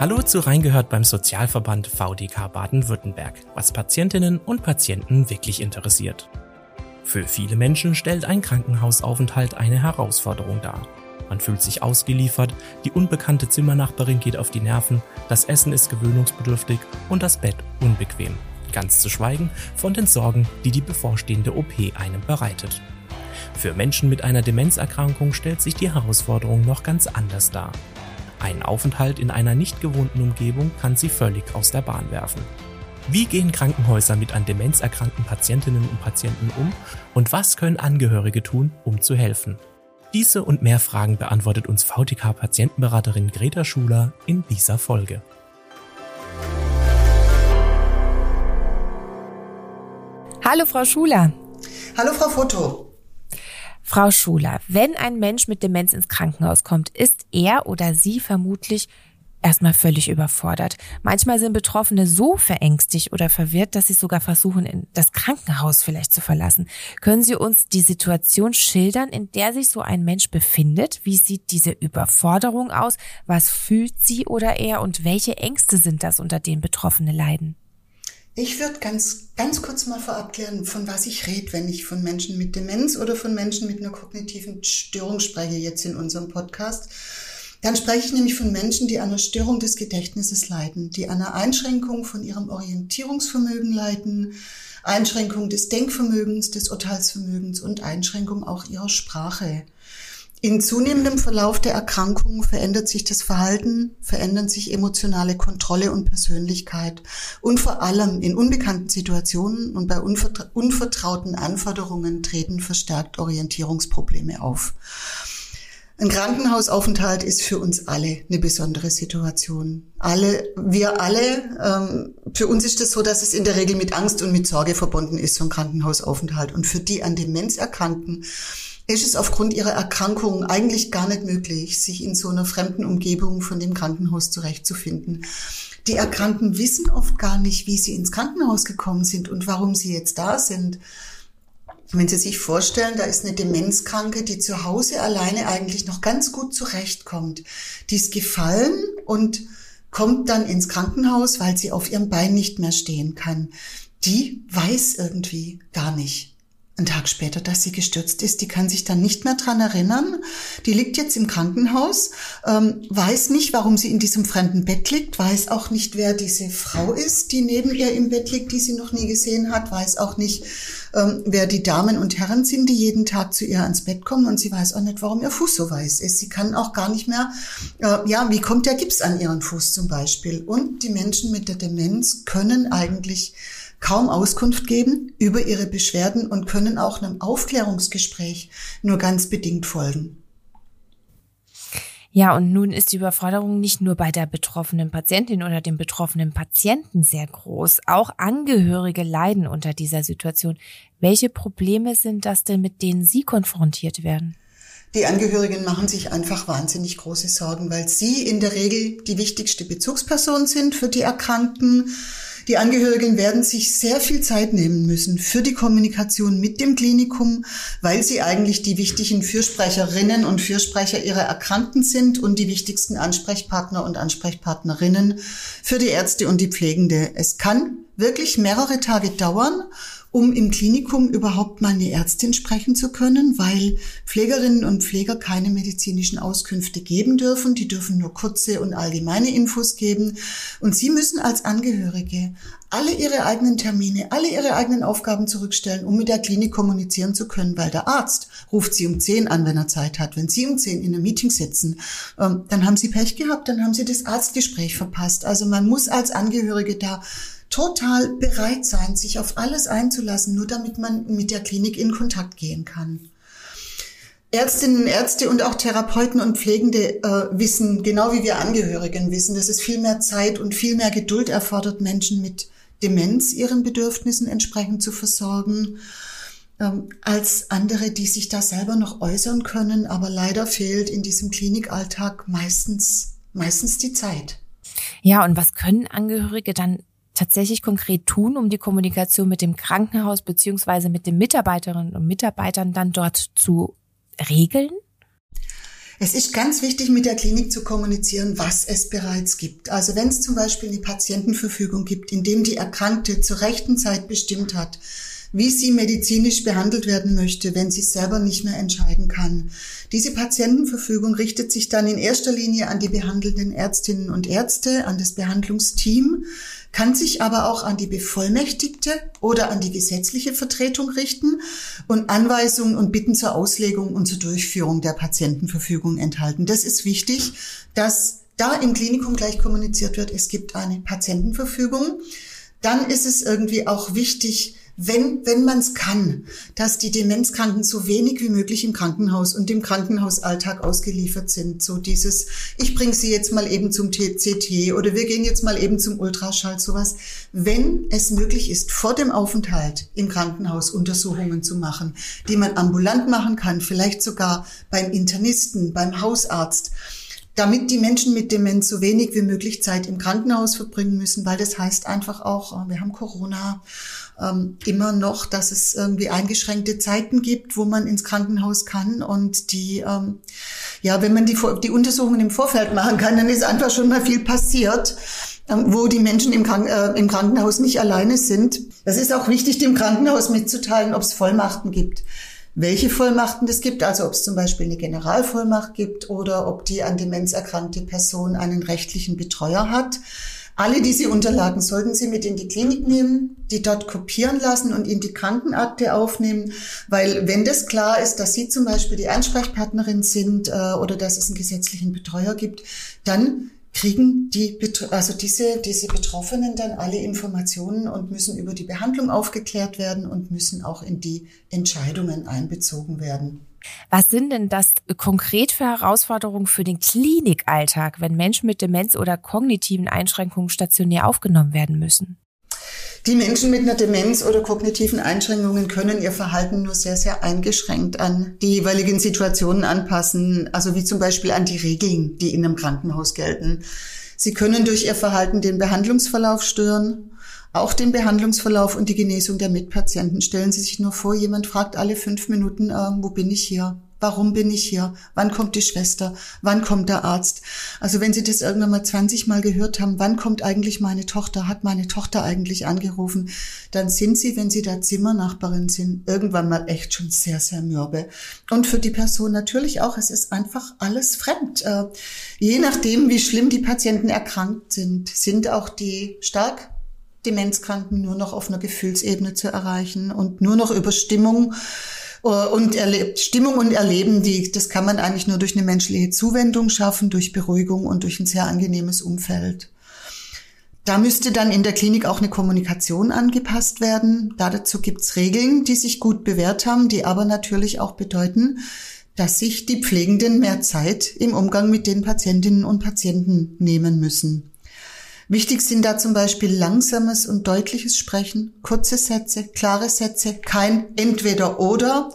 Hallo zu Reingehört beim Sozialverband VDK Baden-Württemberg, was Patientinnen und Patienten wirklich interessiert. Für viele Menschen stellt ein Krankenhausaufenthalt eine Herausforderung dar. Man fühlt sich ausgeliefert, die unbekannte Zimmernachbarin geht auf die Nerven, das Essen ist gewöhnungsbedürftig und das Bett unbequem. Ganz zu schweigen von den Sorgen, die die bevorstehende OP einem bereitet. Für Menschen mit einer Demenzerkrankung stellt sich die Herausforderung noch ganz anders dar. Ein Aufenthalt in einer nicht gewohnten Umgebung kann sie völlig aus der Bahn werfen. Wie gehen Krankenhäuser mit an Demenz erkrankten Patientinnen und Patienten um und was können Angehörige tun, um zu helfen? Diese und mehr Fragen beantwortet uns VTK-Patientenberaterin Greta Schuler in dieser Folge. Hallo Frau Schuler. Hallo Frau Foto. Frau Schuler, wenn ein Mensch mit Demenz ins Krankenhaus kommt, ist er oder sie vermutlich erstmal völlig überfordert. Manchmal sind Betroffene so verängstigt oder verwirrt, dass sie sogar versuchen, das Krankenhaus vielleicht zu verlassen. Können Sie uns die Situation schildern, in der sich so ein Mensch befindet? Wie sieht diese Überforderung aus? Was fühlt sie oder er und welche Ängste sind das, unter denen Betroffene leiden? Ich würde ganz, ganz kurz mal vorab klären, von was ich rede, wenn ich von Menschen mit Demenz oder von Menschen mit einer kognitiven Störung spreche, jetzt in unserem Podcast. Dann spreche ich nämlich von Menschen, die an einer Störung des Gedächtnisses leiden, die an einer Einschränkung von ihrem Orientierungsvermögen leiden, Einschränkung des Denkvermögens, des Urteilsvermögens und Einschränkung auch ihrer Sprache. In zunehmendem Verlauf der Erkrankung verändert sich das Verhalten, verändern sich emotionale Kontrolle und Persönlichkeit. Und vor allem in unbekannten Situationen und bei unvertrauten Anforderungen treten verstärkt Orientierungsprobleme auf. Ein Krankenhausaufenthalt ist für uns alle eine besondere Situation. Alle, wir alle, ähm, für uns ist es das so, dass es in der Regel mit Angst und mit Sorge verbunden ist, so ein Krankenhausaufenthalt. Und für die an Demenz erkrankten ist es aufgrund ihrer Erkrankung eigentlich gar nicht möglich, sich in so einer fremden Umgebung von dem Krankenhaus zurechtzufinden. Die Erkrankten wissen oft gar nicht, wie sie ins Krankenhaus gekommen sind und warum sie jetzt da sind. Wenn Sie sich vorstellen, da ist eine Demenzkranke, die zu Hause alleine eigentlich noch ganz gut zurechtkommt. Die ist gefallen und kommt dann ins Krankenhaus, weil sie auf ihrem Bein nicht mehr stehen kann. Die weiß irgendwie gar nicht, einen Tag später, dass sie gestürzt ist. Die kann sich dann nicht mehr dran erinnern. Die liegt jetzt im Krankenhaus, ähm, weiß nicht, warum sie in diesem fremden Bett liegt, weiß auch nicht, wer diese Frau ist, die neben ihr im Bett liegt, die sie noch nie gesehen hat, weiß auch nicht, ähm, wer die Damen und Herren sind, die jeden Tag zu ihr ans Bett kommen und sie weiß auch nicht, warum ihr Fuß so weiß ist. Sie kann auch gar nicht mehr, äh, ja, wie kommt der Gips an ihren Fuß zum Beispiel? Und die Menschen mit der Demenz können eigentlich kaum Auskunft geben über ihre Beschwerden und können auch einem Aufklärungsgespräch nur ganz bedingt folgen. Ja, und nun ist die Überforderung nicht nur bei der betroffenen Patientin oder dem betroffenen Patienten sehr groß. Auch Angehörige leiden unter dieser Situation. Welche Probleme sind das denn, mit denen Sie konfrontiert werden? Die Angehörigen machen sich einfach wahnsinnig große Sorgen, weil sie in der Regel die wichtigste Bezugsperson sind für die Erkrankten die Angehörigen werden sich sehr viel Zeit nehmen müssen für die Kommunikation mit dem Klinikum, weil sie eigentlich die wichtigen Fürsprecherinnen und Fürsprecher ihrer Erkrankten sind und die wichtigsten Ansprechpartner und Ansprechpartnerinnen für die Ärzte und die Pflegende. Es kann wirklich mehrere Tage dauern um im Klinikum überhaupt mal eine Ärztin sprechen zu können, weil Pflegerinnen und Pfleger keine medizinischen Auskünfte geben dürfen. Die dürfen nur kurze und allgemeine Infos geben. Und Sie müssen als Angehörige alle Ihre eigenen Termine, alle Ihre eigenen Aufgaben zurückstellen, um mit der Klinik kommunizieren zu können, weil der Arzt ruft Sie um 10 an, wenn er Zeit hat. Wenn Sie um 10 in einem Meeting sitzen, ähm, dann haben Sie Pech gehabt, dann haben Sie das Arztgespräch verpasst. Also man muss als Angehörige da total bereit sein, sich auf alles einzulassen, nur damit man mit der Klinik in Kontakt gehen kann. Ärztinnen, Ärzte und auch Therapeuten und Pflegende äh, wissen, genau wie wir Angehörigen wissen, dass es viel mehr Zeit und viel mehr Geduld erfordert, Menschen mit Demenz ihren Bedürfnissen entsprechend zu versorgen, ähm, als andere, die sich da selber noch äußern können. Aber leider fehlt in diesem Klinikalltag meistens, meistens die Zeit. Ja, und was können Angehörige dann tatsächlich konkret tun, um die Kommunikation mit dem Krankenhaus beziehungsweise mit den Mitarbeiterinnen und Mitarbeitern dann dort zu regeln? Es ist ganz wichtig, mit der Klinik zu kommunizieren, was es bereits gibt. Also wenn es zum Beispiel eine Patientenverfügung gibt, in dem die Erkrankte zur rechten Zeit bestimmt hat, wie sie medizinisch behandelt werden möchte, wenn sie selber nicht mehr entscheiden kann. Diese Patientenverfügung richtet sich dann in erster Linie an die behandelnden Ärztinnen und Ärzte, an das Behandlungsteam, kann sich aber auch an die Bevollmächtigte oder an die gesetzliche Vertretung richten und Anweisungen und Bitten zur Auslegung und zur Durchführung der Patientenverfügung enthalten. Das ist wichtig, dass da im Klinikum gleich kommuniziert wird, es gibt eine Patientenverfügung. Dann ist es irgendwie auch wichtig, wenn, wenn man es kann, dass die Demenzkranken so wenig wie möglich im Krankenhaus und im Krankenhausalltag ausgeliefert sind. So dieses, ich bringe sie jetzt mal eben zum CT oder wir gehen jetzt mal eben zum Ultraschall, sowas. Wenn es möglich ist, vor dem Aufenthalt im Krankenhaus Untersuchungen zu machen, die man ambulant machen kann, vielleicht sogar beim Internisten, beim Hausarzt, damit die Menschen mit Demenz so wenig wie möglich Zeit im Krankenhaus verbringen müssen, weil das heißt einfach auch, wir haben Corona ähm, immer noch, dass es irgendwie eingeschränkte Zeiten gibt, wo man ins Krankenhaus kann und die, ähm, ja, wenn man die, die Untersuchungen im Vorfeld machen kann, dann ist einfach schon mal viel passiert ähm, wo die Menschen im, Krank äh, im Krankenhaus nicht alleine sind. Das ist auch wichtig, dem Krankenhaus mitzuteilen, ob es Vollmachten gibt welche Vollmachten es gibt, also ob es zum Beispiel eine Generalvollmacht gibt oder ob die an Demenz erkrankte Person einen rechtlichen Betreuer hat. Alle diese Unterlagen sollten Sie mit in die Klinik nehmen, die dort kopieren lassen und in die Krankenakte aufnehmen, weil wenn das klar ist, dass Sie zum Beispiel die Ansprechpartnerin sind äh, oder dass es einen gesetzlichen Betreuer gibt, dann kriegen die, also diese, diese Betroffenen dann alle Informationen und müssen über die Behandlung aufgeklärt werden und müssen auch in die Entscheidungen einbezogen werden. Was sind denn das konkret für Herausforderungen für den Klinikalltag, wenn Menschen mit Demenz oder kognitiven Einschränkungen stationär aufgenommen werden müssen? Die Menschen mit einer Demenz oder kognitiven Einschränkungen können ihr Verhalten nur sehr, sehr eingeschränkt an die jeweiligen Situationen anpassen, also wie zum Beispiel an die Regeln, die in einem Krankenhaus gelten. Sie können durch ihr Verhalten den Behandlungsverlauf stören, auch den Behandlungsverlauf und die Genesung der Mitpatienten. Stellen Sie sich nur vor, jemand fragt alle fünf Minuten, äh, wo bin ich hier? Warum bin ich hier? Wann kommt die Schwester? Wann kommt der Arzt? Also wenn Sie das irgendwann mal 20 Mal gehört haben, wann kommt eigentlich meine Tochter? Hat meine Tochter eigentlich angerufen? Dann sind Sie, wenn Sie da Zimmernachbarin sind, irgendwann mal echt schon sehr, sehr mürbe. Und für die Person natürlich auch. Es ist einfach alles fremd. Äh, je nachdem, wie schlimm die Patienten erkrankt sind, sind auch die stark Demenzkranken nur noch auf einer Gefühlsebene zu erreichen und nur noch über Stimmung äh, und erlebt Stimmung und Erleben, die, das kann man eigentlich nur durch eine menschliche Zuwendung schaffen, durch Beruhigung und durch ein sehr angenehmes Umfeld. Da müsste dann in der Klinik auch eine Kommunikation angepasst werden. Dazu gibt's Regeln, die sich gut bewährt haben, die aber natürlich auch bedeuten, dass sich die Pflegenden mehr Zeit im Umgang mit den Patientinnen und Patienten nehmen müssen. Wichtig sind da zum Beispiel langsames und deutliches Sprechen, kurze Sätze, klare Sätze, kein entweder oder,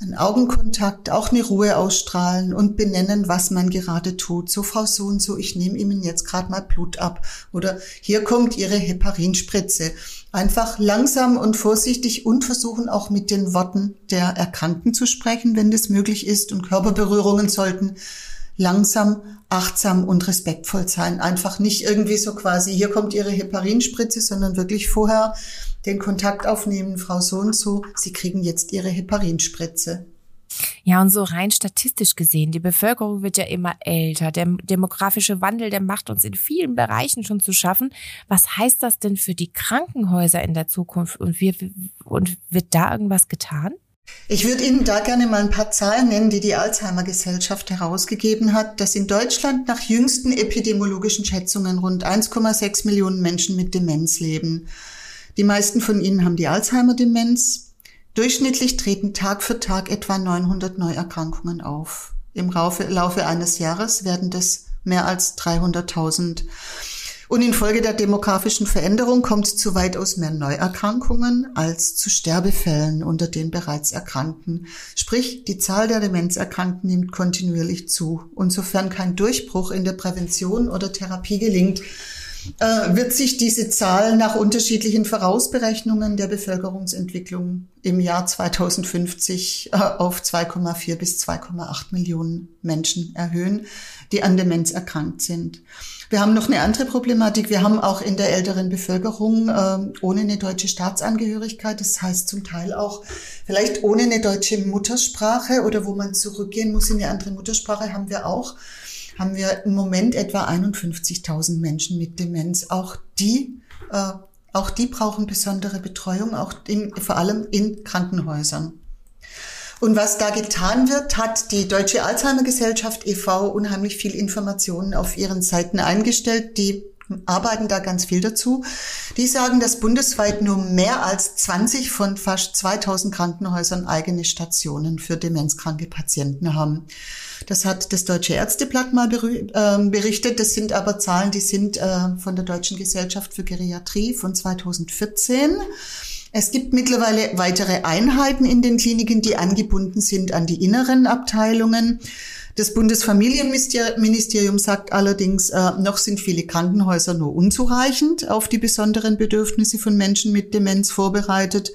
ein Augenkontakt, auch eine Ruhe ausstrahlen und benennen, was man gerade tut. So, Frau so und so, ich nehme Ihnen jetzt gerade mal Blut ab. Oder hier kommt Ihre Heparinspritze. Einfach langsam und vorsichtig und versuchen auch mit den Worten der Erkrankten zu sprechen, wenn das möglich ist. Und Körperberührungen sollten langsam, achtsam und respektvoll sein. Einfach nicht irgendwie so quasi, hier kommt Ihre Heparinspritze, sondern wirklich vorher den Kontakt aufnehmen, Frau so und so, Sie kriegen jetzt Ihre Heparinspritze. Ja, und so rein statistisch gesehen, die Bevölkerung wird ja immer älter. Der demografische Wandel, der macht uns in vielen Bereichen schon zu schaffen. Was heißt das denn für die Krankenhäuser in der Zukunft? Und, wir, und wird da irgendwas getan? Ich würde Ihnen da gerne mal ein paar Zahlen nennen, die die Alzheimer Gesellschaft herausgegeben hat, dass in Deutschland nach jüngsten epidemiologischen Schätzungen rund 1,6 Millionen Menschen mit Demenz leben. Die meisten von ihnen haben die Alzheimer-Demenz. Durchschnittlich treten Tag für Tag etwa 900 Neuerkrankungen auf. Im Laufe eines Jahres werden das mehr als 300.000. Und infolge der demografischen Veränderung kommt zu weitaus mehr Neuerkrankungen als zu Sterbefällen unter den bereits Erkrankten. Sprich, die Zahl der Demenzerkrankten nimmt kontinuierlich zu. Und sofern kein Durchbruch in der Prävention oder Therapie gelingt, äh, wird sich diese Zahl nach unterschiedlichen Vorausberechnungen der Bevölkerungsentwicklung im Jahr 2050 äh, auf 2,4 bis 2,8 Millionen Menschen erhöhen, die an Demenz erkrankt sind. Wir haben noch eine andere Problematik. Wir haben auch in der älteren Bevölkerung äh, ohne eine deutsche Staatsangehörigkeit, das heißt zum Teil auch vielleicht ohne eine deutsche Muttersprache oder wo man zurückgehen muss in eine andere Muttersprache, haben wir auch haben wir im Moment etwa 51.000 Menschen mit Demenz. Auch die, äh, auch die brauchen besondere Betreuung, auch in, vor allem in Krankenhäusern. Und was da getan wird, hat die Deutsche Alzheimer Gesellschaft e.V. unheimlich viel Informationen auf ihren Seiten eingestellt. Die arbeiten da ganz viel dazu. Die sagen, dass bundesweit nur mehr als 20 von fast 2000 Krankenhäusern eigene Stationen für demenzkranke Patienten haben. Das hat das Deutsche Ärzteblatt mal ähm, berichtet. Das sind aber Zahlen, die sind äh, von der Deutschen Gesellschaft für Geriatrie von 2014. Es gibt mittlerweile weitere Einheiten in den Kliniken, die angebunden sind an die inneren Abteilungen. Das Bundesfamilienministerium sagt allerdings, äh, noch sind viele Krankenhäuser nur unzureichend auf die besonderen Bedürfnisse von Menschen mit Demenz vorbereitet.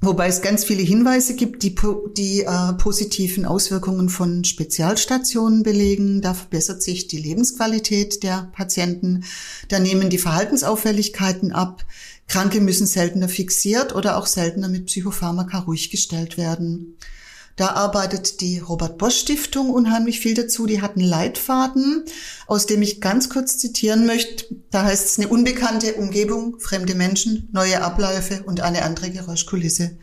Wobei es ganz viele Hinweise gibt, die die äh, positiven Auswirkungen von Spezialstationen belegen. Da verbessert sich die Lebensqualität der Patienten. Da nehmen die Verhaltensauffälligkeiten ab. Kranke müssen seltener fixiert oder auch seltener mit Psychopharmaka ruhig gestellt werden. Da arbeitet die Robert Bosch Stiftung unheimlich viel dazu. Die hat einen Leitfaden, aus dem ich ganz kurz zitieren möchte. Da heißt es eine unbekannte Umgebung, fremde Menschen, neue Abläufe und eine andere Geräuschkulisse.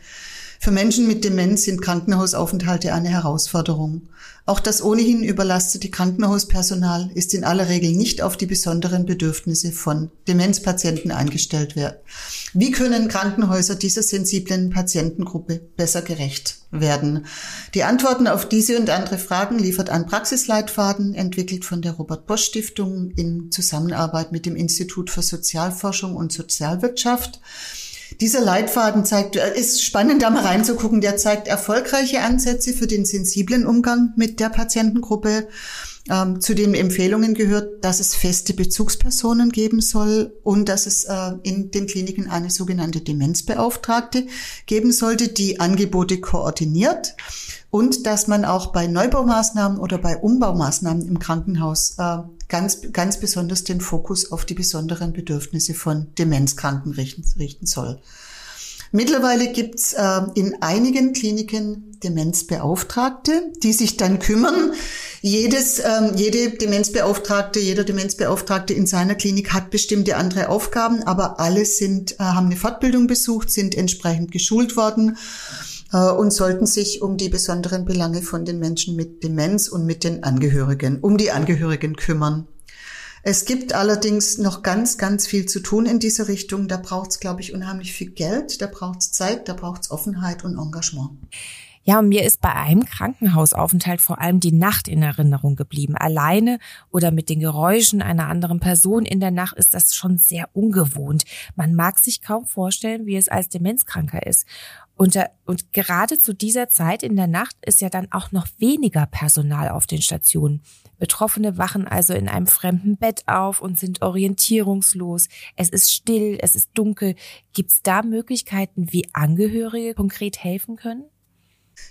Für Menschen mit Demenz sind Krankenhausaufenthalte eine Herausforderung. Auch das ohnehin überlastete Krankenhauspersonal ist in aller Regel nicht auf die besonderen Bedürfnisse von Demenzpatienten eingestellt werden. Wie können Krankenhäuser dieser sensiblen Patientengruppe besser gerecht werden? Die Antworten auf diese und andere Fragen liefert ein Praxisleitfaden, entwickelt von der Robert Bosch Stiftung in Zusammenarbeit mit dem Institut für Sozialforschung und Sozialwirtschaft. Dieser Leitfaden zeigt, äh, ist spannend, da mal reinzugucken. Der zeigt erfolgreiche Ansätze für den sensiblen Umgang mit der Patientengruppe. Ähm, zu den Empfehlungen gehört, dass es feste Bezugspersonen geben soll und dass es äh, in den Kliniken eine sogenannte Demenzbeauftragte geben sollte, die Angebote koordiniert und dass man auch bei Neubaumaßnahmen oder bei Umbaumaßnahmen im Krankenhaus äh, ganz, ganz besonders den Fokus auf die besonderen Bedürfnisse von Demenzkranken richten, richten soll. Mittlerweile gibt's äh, in einigen Kliniken Demenzbeauftragte, die sich dann kümmern. Jedes, ähm, jede Demenzbeauftragte, jeder Demenzbeauftragte in seiner Klinik hat bestimmte andere Aufgaben, aber alle sind, äh, haben eine Fortbildung besucht, sind entsprechend geschult worden äh, und sollten sich um die besonderen Belange von den Menschen mit Demenz und mit den Angehörigen, um die Angehörigen kümmern. Es gibt allerdings noch ganz, ganz viel zu tun in dieser Richtung. Da braucht es, glaube ich, unheimlich viel Geld, da braucht es Zeit, da braucht es Offenheit und Engagement. Ja, und mir ist bei einem Krankenhausaufenthalt vor allem die Nacht in Erinnerung geblieben. Alleine oder mit den Geräuschen einer anderen Person in der Nacht ist das schon sehr ungewohnt. Man mag sich kaum vorstellen, wie es als Demenzkranker ist. Und, und gerade zu dieser Zeit in der Nacht ist ja dann auch noch weniger Personal auf den Stationen. Betroffene wachen also in einem fremden Bett auf und sind orientierungslos. Es ist still, es ist dunkel. Gibt es da Möglichkeiten, wie Angehörige konkret helfen können?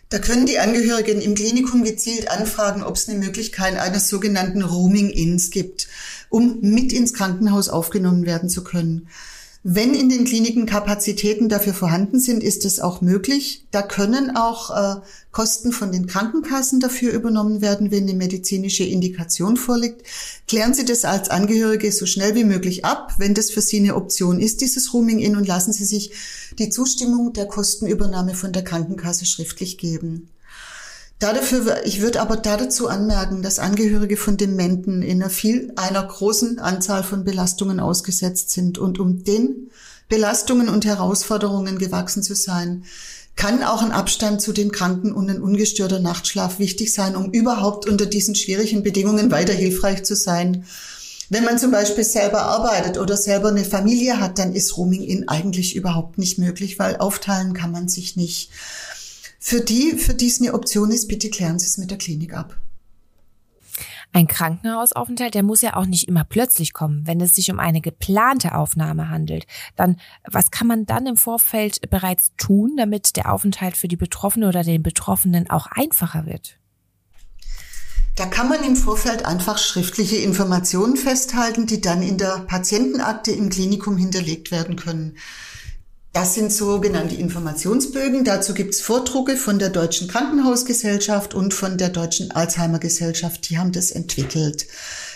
Da können die Angehörigen im Klinikum gezielt anfragen, ob es eine Möglichkeit eines sogenannten Roaming-Ins gibt, um mit ins Krankenhaus aufgenommen werden zu können. Wenn in den Kliniken Kapazitäten dafür vorhanden sind, ist es auch möglich. Da können auch äh, Kosten von den Krankenkassen dafür übernommen werden, wenn eine medizinische Indikation vorliegt. Klären Sie das als Angehörige so schnell wie möglich ab, wenn das für Sie eine Option ist, dieses Rooming-In, und lassen Sie sich die Zustimmung der Kostenübernahme von der Krankenkasse schriftlich geben. Dafür, ich würde aber dazu anmerken, dass Angehörige von Dementen in einer viel, einer großen Anzahl von Belastungen ausgesetzt sind und um den Belastungen und Herausforderungen gewachsen zu sein, kann auch ein Abstand zu den Kranken und ein ungestörter Nachtschlaf wichtig sein, um überhaupt unter diesen schwierigen Bedingungen weiter hilfreich zu sein. Wenn man zum Beispiel selber arbeitet oder selber eine Familie hat, dann ist Roaming in eigentlich überhaupt nicht möglich, weil aufteilen kann man sich nicht. Für die, für die es eine Option ist, bitte klären Sie es mit der Klinik ab. Ein Krankenhausaufenthalt, der muss ja auch nicht immer plötzlich kommen. Wenn es sich um eine geplante Aufnahme handelt, dann was kann man dann im Vorfeld bereits tun, damit der Aufenthalt für die Betroffene oder den Betroffenen auch einfacher wird? Da kann man im Vorfeld einfach schriftliche Informationen festhalten, die dann in der Patientenakte im Klinikum hinterlegt werden können. Das sind sogenannte Informationsbögen. Dazu gibt es Vordrucke von der Deutschen Krankenhausgesellschaft und von der Deutschen Alzheimer Gesellschaft. Die haben das entwickelt.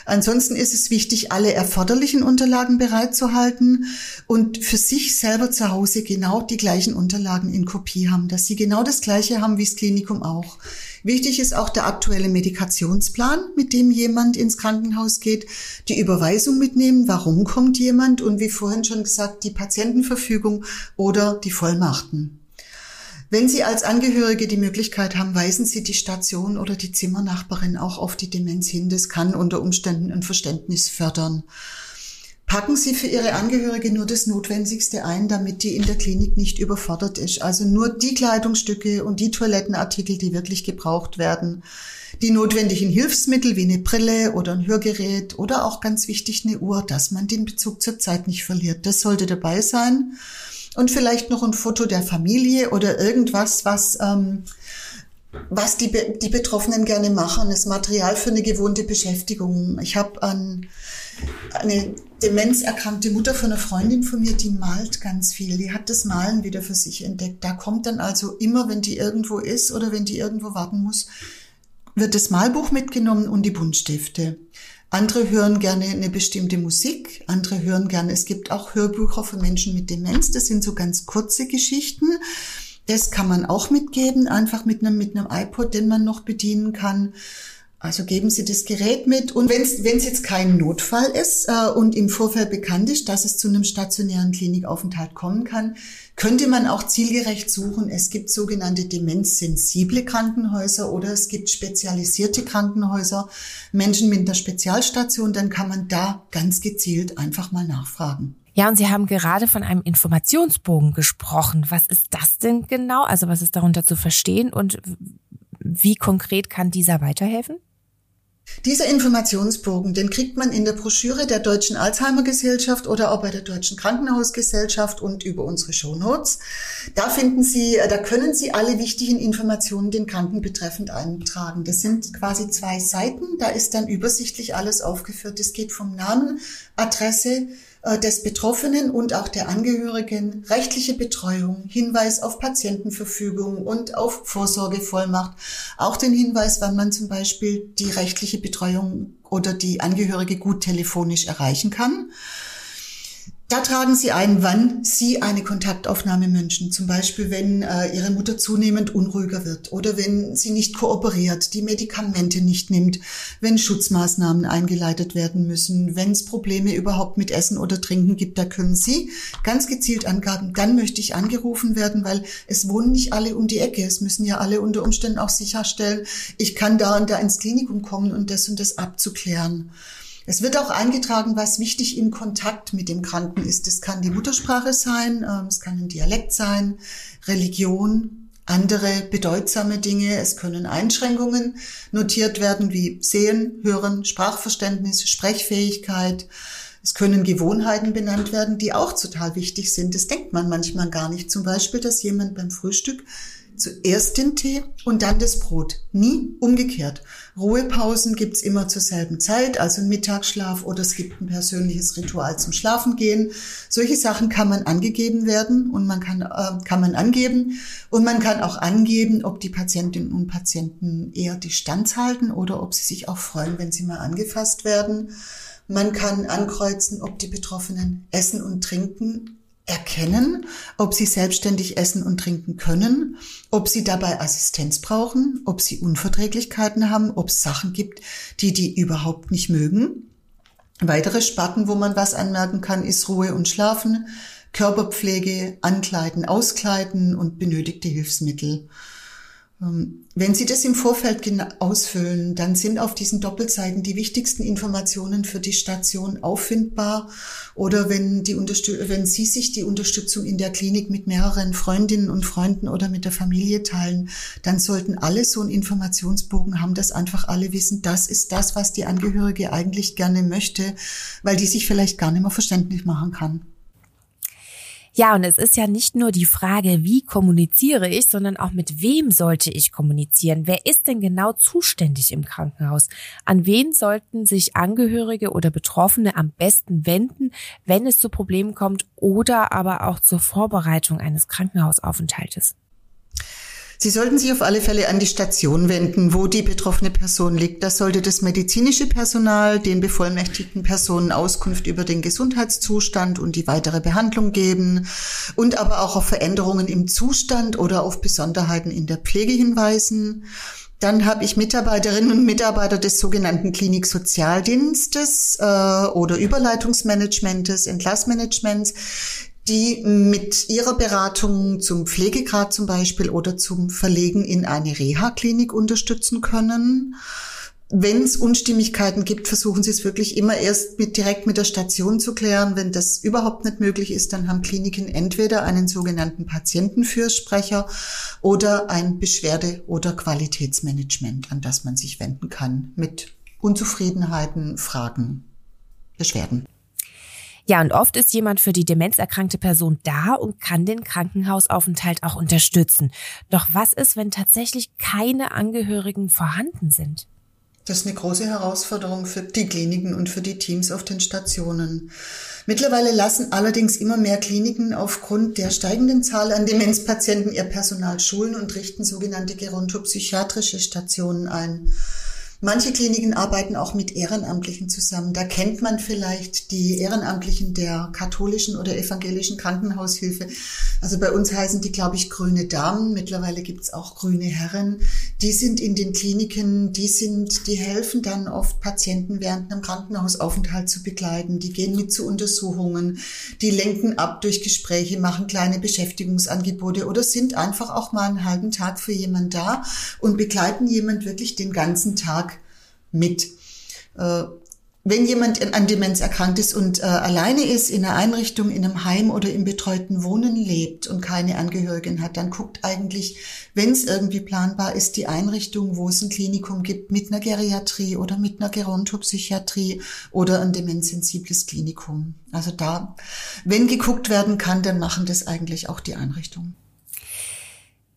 Ansonsten ist es wichtig, alle erforderlichen Unterlagen bereitzuhalten und für sich selber zu Hause genau die gleichen Unterlagen in Kopie haben, dass sie genau das Gleiche haben wie das Klinikum auch. Wichtig ist auch der aktuelle Medikationsplan, mit dem jemand ins Krankenhaus geht, die Überweisung mitnehmen, warum kommt jemand und wie vorhin schon gesagt, die Patientenverfügung oder die Vollmachten. Wenn Sie als Angehörige die Möglichkeit haben, weisen Sie die Station oder die Zimmernachbarin auch auf die Demenz hin. Das kann unter Umständen ein Verständnis fördern. Packen Sie für Ihre Angehörige nur das Notwendigste ein, damit die in der Klinik nicht überfordert ist. Also nur die Kleidungsstücke und die Toilettenartikel, die wirklich gebraucht werden. Die notwendigen Hilfsmittel wie eine Brille oder ein Hörgerät oder auch ganz wichtig eine Uhr, dass man den Bezug zur Zeit nicht verliert. Das sollte dabei sein. Und vielleicht noch ein Foto der Familie oder irgendwas, was ähm, was die, die Betroffenen gerne machen, das Material für eine gewohnte Beschäftigung. Ich habe an eine demenzerkrankte Mutter von einer Freundin von mir, die malt ganz viel. Die hat das Malen wieder für sich entdeckt. Da kommt dann also immer, wenn die irgendwo ist oder wenn die irgendwo warten muss, wird das Malbuch mitgenommen und die Buntstifte. Andere hören gerne eine bestimmte Musik, andere hören gerne, es gibt auch Hörbücher für Menschen mit Demenz, das sind so ganz kurze Geschichten. Das kann man auch mitgeben, einfach mit einem, mit einem iPod, den man noch bedienen kann. Also geben Sie das Gerät mit und wenn es jetzt kein Notfall ist äh, und im Vorfeld bekannt ist, dass es zu einem stationären Klinikaufenthalt kommen kann, könnte man auch zielgerecht suchen. Es gibt sogenannte demenzsensible Krankenhäuser oder es gibt spezialisierte Krankenhäuser, Menschen mit einer Spezialstation, dann kann man da ganz gezielt einfach mal nachfragen. Ja, und Sie haben gerade von einem Informationsbogen gesprochen. Was ist das denn genau? Also was ist darunter zu verstehen und wie konkret kann dieser weiterhelfen? Dieser Informationsbogen, den kriegt man in der Broschüre der Deutschen Alzheimer Gesellschaft oder auch bei der Deutschen Krankenhausgesellschaft und über unsere Shownotes. Da finden Sie, äh, da können Sie alle wichtigen Informationen den Kranken betreffend eintragen. Das sind quasi zwei Seiten. Da ist dann übersichtlich alles aufgeführt. Es geht vom Namen, Adresse, des Betroffenen und auch der Angehörigen, rechtliche Betreuung, Hinweis auf Patientenverfügung und auf Vorsorgevollmacht, auch den Hinweis, wann man zum Beispiel die rechtliche Betreuung oder die Angehörige gut telefonisch erreichen kann. Da tragen Sie ein, wann Sie eine Kontaktaufnahme wünschen. Zum Beispiel, wenn äh, Ihre Mutter zunehmend unruhiger wird oder wenn sie nicht kooperiert, die Medikamente nicht nimmt, wenn Schutzmaßnahmen eingeleitet werden müssen, wenn es Probleme überhaupt mit Essen oder Trinken gibt, da können Sie ganz gezielt angaben, dann möchte ich angerufen werden, weil es wohnen nicht alle um die Ecke. Es müssen ja alle unter Umständen auch sicherstellen, ich kann da und da ins Klinikum kommen und das und das abzuklären. Es wird auch eingetragen, was wichtig im Kontakt mit dem Kranken ist. Es kann die Muttersprache sein, ähm, es kann ein Dialekt sein, Religion, andere bedeutsame Dinge. Es können Einschränkungen notiert werden wie Sehen, Hören, Sprachverständnis, Sprechfähigkeit. Es können Gewohnheiten benannt werden, die auch total wichtig sind. Das denkt man manchmal gar nicht. Zum Beispiel, dass jemand beim Frühstück zuerst den Tee und dann das Brot. Nie umgekehrt. Ruhepausen gibt's immer zur selben Zeit, also ein Mittagsschlaf oder es gibt ein persönliches Ritual zum Schlafengehen. Solche Sachen kann man angegeben werden und man kann, äh, kann man angeben und man kann auch angeben, ob die Patientinnen und Patienten eher Distanz halten oder ob sie sich auch freuen, wenn sie mal angefasst werden. Man kann ankreuzen, ob die Betroffenen essen und trinken erkennen, ob sie selbstständig essen und trinken können, ob sie dabei Assistenz brauchen, ob sie Unverträglichkeiten haben, ob es Sachen gibt, die die überhaupt nicht mögen. Weitere Sparten, wo man was anmerken kann, ist Ruhe und Schlafen, Körperpflege, Ankleiden, Auskleiden und benötigte Hilfsmittel. Ähm, wenn Sie das im Vorfeld ausfüllen, dann sind auf diesen Doppelseiten die wichtigsten Informationen für die Station auffindbar. Oder wenn, die wenn Sie sich die Unterstützung in der Klinik mit mehreren Freundinnen und Freunden oder mit der Familie teilen, dann sollten alle so einen Informationsbogen haben, dass einfach alle wissen, das ist das, was die Angehörige eigentlich gerne möchte, weil die sich vielleicht gar nicht mehr verständlich machen kann. Ja, und es ist ja nicht nur die Frage, wie kommuniziere ich, sondern auch mit wem sollte ich kommunizieren? Wer ist denn genau zuständig im Krankenhaus? An wen sollten sich Angehörige oder Betroffene am besten wenden, wenn es zu Problemen kommt oder aber auch zur Vorbereitung eines Krankenhausaufenthaltes? Sie sollten sich auf alle Fälle an die Station wenden, wo die betroffene Person liegt. Das sollte das medizinische Personal den bevollmächtigten Personen Auskunft über den Gesundheitszustand und die weitere Behandlung geben und aber auch auf Veränderungen im Zustand oder auf Besonderheiten in der Pflege hinweisen. Dann habe ich Mitarbeiterinnen und Mitarbeiter des sogenannten Kliniksozialdienstes äh, oder Überleitungsmanagementes, Entlassmanagements, die mit ihrer Beratung zum Pflegegrad zum Beispiel oder zum Verlegen in eine Reha-Klinik unterstützen können. Wenn es Unstimmigkeiten gibt, versuchen Sie es wirklich immer erst mit, direkt mit der Station zu klären. Wenn das überhaupt nicht möglich ist, dann haben Kliniken entweder einen sogenannten Patientenfürsprecher oder ein Beschwerde- oder Qualitätsmanagement, an das man sich wenden kann mit Unzufriedenheiten, Fragen, Beschwerden. Ja, und oft ist jemand für die demenzerkrankte Person da und kann den Krankenhausaufenthalt auch unterstützen. Doch was ist, wenn tatsächlich keine Angehörigen vorhanden sind? Das ist eine große Herausforderung für die Kliniken und für die Teams auf den Stationen. Mittlerweile lassen allerdings immer mehr Kliniken aufgrund der steigenden Zahl an Demenzpatienten ihr Personal schulen und richten sogenannte gerontopsychiatrische Stationen ein. Manche Kliniken arbeiten auch mit Ehrenamtlichen zusammen. Da kennt man vielleicht die Ehrenamtlichen der katholischen oder evangelischen Krankenhaushilfe. Also bei uns heißen die, glaube ich, grüne Damen. Mittlerweile gibt es auch grüne Herren. Die sind in den Kliniken, die sind, die helfen dann oft Patienten während einem Krankenhausaufenthalt zu begleiten. Die gehen mit zu Untersuchungen, die lenken ab durch Gespräche, machen kleine Beschäftigungsangebote oder sind einfach auch mal einen halben Tag für jemand da und begleiten jemand wirklich den ganzen Tag mit. Äh, wenn jemand an Demenz erkrankt ist und äh, alleine ist, in einer Einrichtung, in einem Heim oder im betreuten Wohnen lebt und keine Angehörigen hat, dann guckt eigentlich, wenn es irgendwie planbar ist, die Einrichtung, wo es ein Klinikum gibt mit einer Geriatrie oder mit einer Gerontopsychiatrie oder ein demenzsensibles Klinikum. Also da, wenn geguckt werden kann, dann machen das eigentlich auch die Einrichtungen.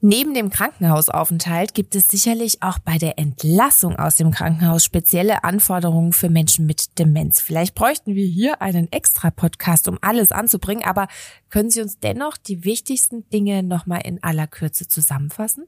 Neben dem Krankenhausaufenthalt gibt es sicherlich auch bei der Entlassung aus dem Krankenhaus spezielle Anforderungen für Menschen mit Demenz. Vielleicht bräuchten wir hier einen extra Podcast, um alles anzubringen, aber können Sie uns dennoch die wichtigsten Dinge nochmal in aller Kürze zusammenfassen?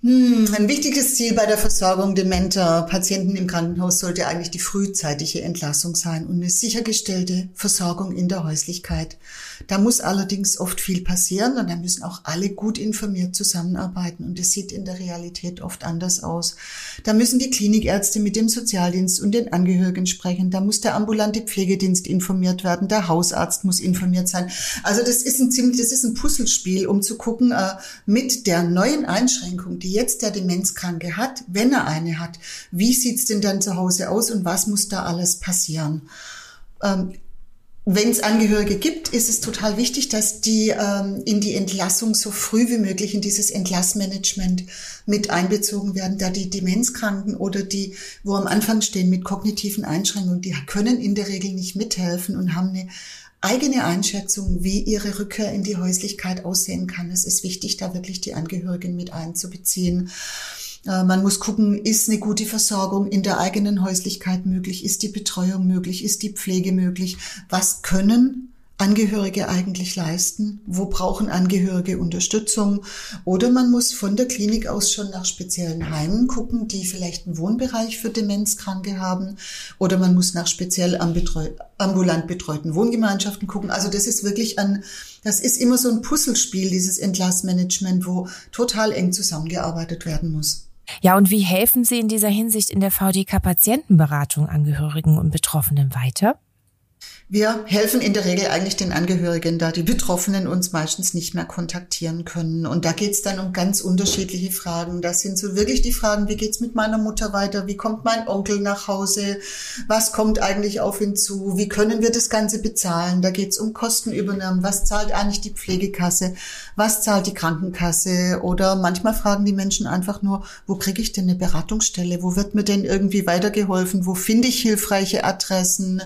Hm, ein wichtiges Ziel bei der Versorgung dementer Patienten im Krankenhaus sollte eigentlich die frühzeitige Entlassung sein und eine sichergestellte Versorgung in der Häuslichkeit. Da muss allerdings oft viel passieren und da müssen auch alle gut informiert zusammenarbeiten und es sieht in der Realität oft anders aus. Da müssen die Klinikärzte mit dem Sozialdienst und den Angehörigen sprechen, da muss der ambulante Pflegedienst informiert werden, der Hausarzt muss informiert sein. Also das ist ein ziemlich, das ist ein Puzzlespiel, um zu gucken, äh, mit der neuen Einschränkung, die jetzt der Demenzkranke hat, wenn er eine hat, wie sieht's denn dann zu Hause aus und was muss da alles passieren? Ähm, wenn es Angehörige gibt, ist es total wichtig, dass die ähm, in die Entlassung so früh wie möglich in dieses Entlassmanagement mit einbezogen werden, da die Demenzkranken oder die, wo am Anfang stehen mit kognitiven Einschränkungen, die können in der Regel nicht mithelfen und haben eine eigene Einschätzung, wie ihre Rückkehr in die Häuslichkeit aussehen kann. Es ist wichtig, da wirklich die Angehörigen mit einzubeziehen. Äh, man muss gucken, ist eine gute Versorgung in der eigenen Häuslichkeit möglich? Ist die Betreuung möglich? Ist die Pflege möglich? Was können Angehörige eigentlich leisten? Wo brauchen Angehörige Unterstützung? Oder man muss von der Klinik aus schon nach speziellen Heimen gucken, die vielleicht einen Wohnbereich für Demenzkranke haben. Oder man muss nach speziell ambulant betreuten Wohngemeinschaften gucken. Also das ist wirklich ein, das ist immer so ein Puzzlespiel, dieses Entlassmanagement, wo total eng zusammengearbeitet werden muss. Ja, und wie helfen Sie in dieser Hinsicht in der VDK Patientenberatung Angehörigen und Betroffenen weiter? Wir helfen in der Regel eigentlich den Angehörigen, da die Betroffenen uns meistens nicht mehr kontaktieren können. Und da geht's dann um ganz unterschiedliche Fragen. Das sind so wirklich die Fragen, wie geht's mit meiner Mutter weiter? Wie kommt mein Onkel nach Hause? Was kommt eigentlich auf ihn zu? Wie können wir das Ganze bezahlen? Da geht's um Kostenübernahmen. Was zahlt eigentlich die Pflegekasse? Was zahlt die Krankenkasse? Oder manchmal fragen die Menschen einfach nur, wo kriege ich denn eine Beratungsstelle? Wo wird mir denn irgendwie weitergeholfen? Wo finde ich hilfreiche Adressen?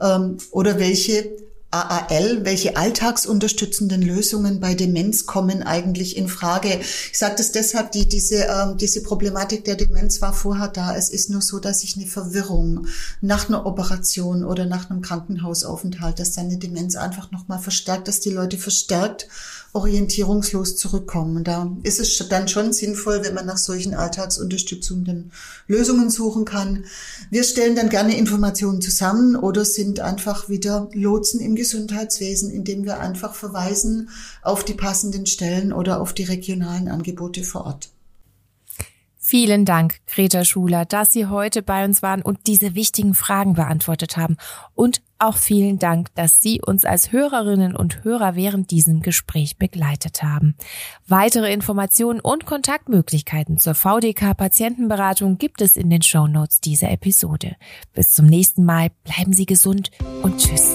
Ähm, oder welche AAL, welche alltagsunterstützenden Lösungen bei Demenz kommen eigentlich in Frage? Ich sage das deshalb, die, diese, ähm, diese Problematik der Demenz war vorher da. Es ist nur so, dass sich eine Verwirrung nach einer Operation oder nach einem Krankenhausaufenthalt, dass dann eine Demenz einfach nochmal verstärkt, dass die Leute verstärkt orientierungslos zurückkommen. Da ist es dann schon sinnvoll, wenn man nach solchen alltagsunterstützenden Lösungen suchen kann. Wir stellen dann gerne Informationen zusammen oder sind einfach wieder Lotsen im Gesundheitswesen, indem wir einfach verweisen auf die passenden Stellen oder auf die regionalen Angebote vor Ort. Vielen Dank, Greta Schuler, dass Sie heute bei uns waren und diese wichtigen Fragen beantwortet haben. Und auch vielen Dank, dass Sie uns als Hörerinnen und Hörer während diesem Gespräch begleitet haben. Weitere Informationen und Kontaktmöglichkeiten zur VDK Patientenberatung gibt es in den Show Notes dieser Episode. Bis zum nächsten Mal, bleiben Sie gesund und tschüss.